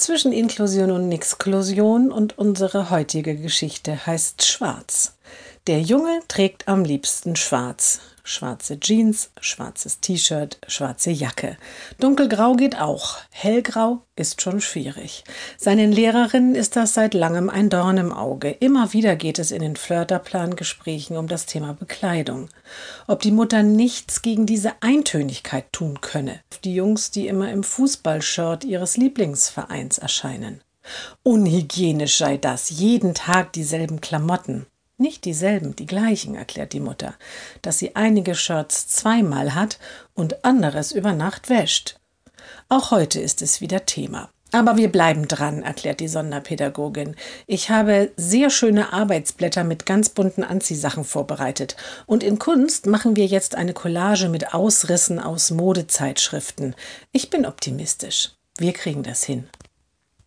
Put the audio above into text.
zwischen Inklusion und Nixklusion und unsere heutige Geschichte heißt Schwarz. Der Junge trägt am liebsten Schwarz. Schwarze Jeans, schwarzes T-Shirt, schwarze Jacke. Dunkelgrau geht auch. Hellgrau ist schon schwierig. Seinen Lehrerinnen ist das seit langem ein Dorn im Auge. Immer wieder geht es in den Flirterplan-Gesprächen um das Thema Bekleidung. Ob die Mutter nichts gegen diese Eintönigkeit tun könne. Die Jungs, die immer im Fußballshirt ihres Lieblingsvereins erscheinen. Unhygienisch sei das, jeden Tag dieselben Klamotten. Nicht dieselben, die gleichen, erklärt die Mutter, dass sie einige Shirts zweimal hat und anderes über Nacht wäscht. Auch heute ist es wieder Thema. Aber wir bleiben dran, erklärt die Sonderpädagogin. Ich habe sehr schöne Arbeitsblätter mit ganz bunten Anziehsachen vorbereitet. Und in Kunst machen wir jetzt eine Collage mit Ausrissen aus Modezeitschriften. Ich bin optimistisch. Wir kriegen das hin.